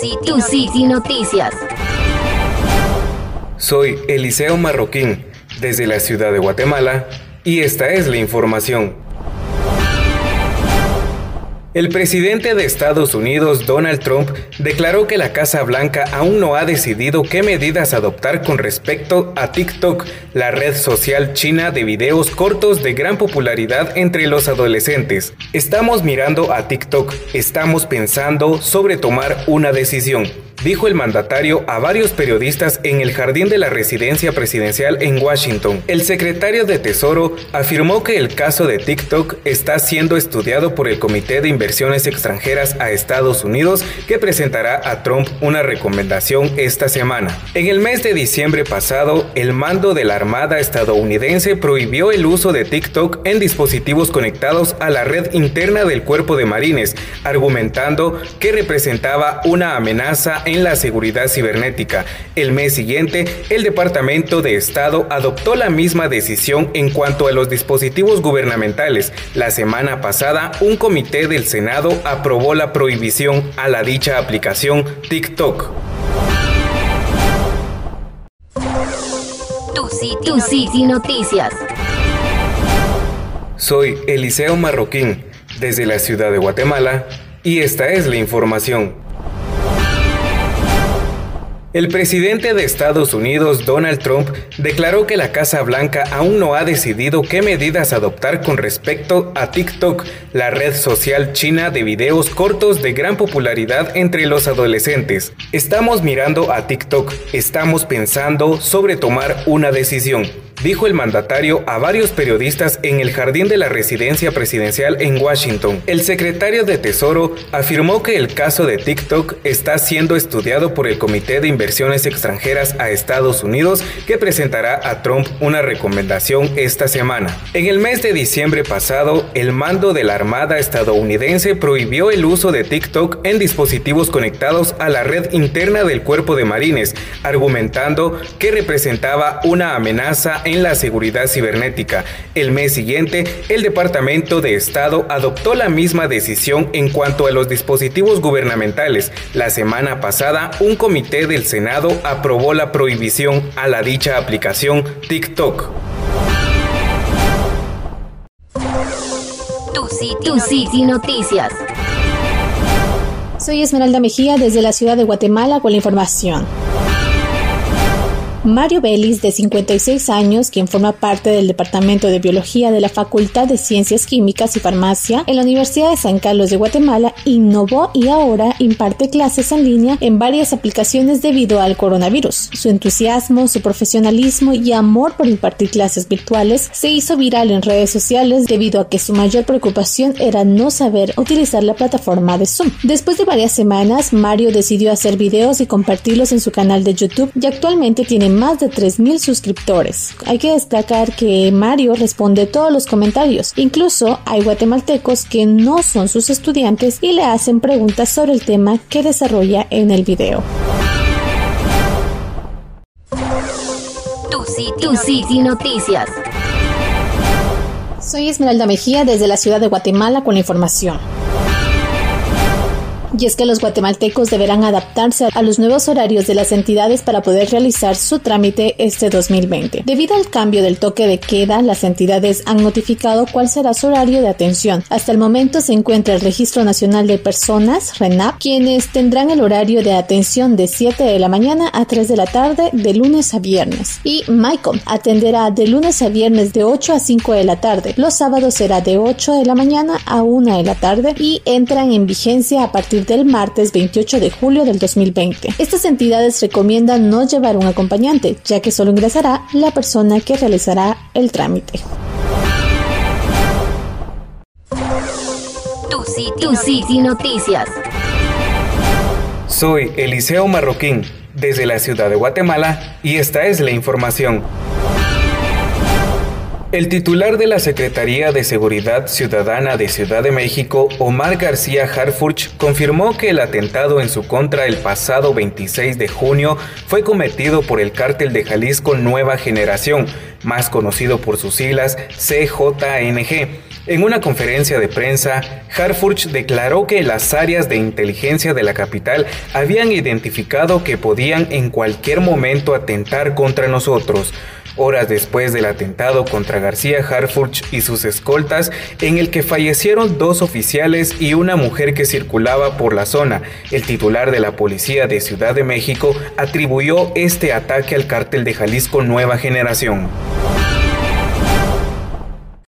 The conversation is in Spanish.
Tu City, Noticias. Soy Eliseo Marroquín, desde la ciudad de Guatemala, y esta es la información. El presidente de Estados Unidos, Donald Trump, declaró que la Casa Blanca aún no ha decidido qué medidas adoptar con respecto a TikTok, la red social china de videos cortos de gran popularidad entre los adolescentes. Estamos mirando a TikTok, estamos pensando sobre tomar una decisión dijo el mandatario a varios periodistas en el jardín de la residencia presidencial en Washington. El secretario de Tesoro afirmó que el caso de TikTok está siendo estudiado por el Comité de Inversiones Extranjeras a Estados Unidos que presentará a Trump una recomendación esta semana. En el mes de diciembre pasado, el mando de la Armada estadounidense prohibió el uso de TikTok en dispositivos conectados a la red interna del cuerpo de marines, argumentando que representaba una amenaza en la seguridad cibernética. El mes siguiente, el Departamento de Estado adoptó la misma decisión en cuanto a los dispositivos gubernamentales. La semana pasada, un comité del Senado aprobó la prohibición a la dicha aplicación TikTok. Tu City, Noticias. Soy Eliseo Marroquín, desde la ciudad de Guatemala, y esta es la información. El presidente de Estados Unidos, Donald Trump, declaró que la Casa Blanca aún no ha decidido qué medidas adoptar con respecto a TikTok, la red social china de videos cortos de gran popularidad entre los adolescentes. Estamos mirando a TikTok, estamos pensando sobre tomar una decisión dijo el mandatario a varios periodistas en el jardín de la residencia presidencial en Washington. El secretario de Tesoro afirmó que el caso de TikTok está siendo estudiado por el Comité de Inversiones Extranjeras a Estados Unidos que presentará a Trump una recomendación esta semana. En el mes de diciembre pasado, el mando de la Armada estadounidense prohibió el uso de TikTok en dispositivos conectados a la red interna del cuerpo de marines, argumentando que representaba una amenaza en la seguridad cibernética. El mes siguiente, el Departamento de Estado adoptó la misma decisión en cuanto a los dispositivos gubernamentales. La semana pasada, un comité del Senado aprobó la prohibición a la dicha aplicación TikTok. Tu City, Noticias. Soy Esmeralda Mejía desde la ciudad de Guatemala con la información. Mario Vélez, de 56 años, quien forma parte del Departamento de Biología de la Facultad de Ciencias Químicas y Farmacia en la Universidad de San Carlos de Guatemala, innovó y ahora imparte clases en línea en varias aplicaciones debido al coronavirus. Su entusiasmo, su profesionalismo y amor por impartir clases virtuales se hizo viral en redes sociales debido a que su mayor preocupación era no saber utilizar la plataforma de Zoom. Después de varias semanas, Mario decidió hacer videos y compartirlos en su canal de YouTube y actualmente tiene más de 3.000 suscriptores. Hay que destacar que Mario responde todos los comentarios. Incluso hay guatemaltecos que no son sus estudiantes y le hacen preguntas sobre el tema que desarrolla en el video. Tu City, Noticias. Soy Esmeralda Mejía desde la ciudad de Guatemala con la información y es que los guatemaltecos deberán adaptarse a los nuevos horarios de las entidades para poder realizar su trámite este 2020. Debido al cambio del toque de queda, las entidades han notificado cuál será su horario de atención. Hasta el momento se encuentra el Registro Nacional de Personas, RENAP, quienes tendrán el horario de atención de 7 de la mañana a 3 de la tarde de lunes a viernes. Y MyCom atenderá de lunes a viernes de 8 a 5 de la tarde. Los sábados será de 8 de la mañana a 1 de la tarde y entran en vigencia a partir del martes 28 de julio del 2020. Estas entidades recomiendan no llevar un acompañante, ya que solo ingresará la persona que realizará el trámite. Tu City, Noticias. Soy Eliseo Marroquín, desde la ciudad de Guatemala, y esta es la información. El titular de la Secretaría de Seguridad Ciudadana de Ciudad de México, Omar García Harfurch, confirmó que el atentado en su contra el pasado 26 de junio fue cometido por el cártel de Jalisco Nueva Generación, más conocido por sus siglas CJNG En una conferencia de prensa, Harfurch declaró que las áreas de inteligencia de la capital habían identificado que podían en cualquier momento atentar contra nosotros, horas después del atentado contra García Harfurch y sus escoltas, en el que fallecieron dos oficiales y una mujer que circulaba por la zona. El titular de la policía de Ciudad de México atribuyó este ataque al cártel de Jalisco Nueva Generación.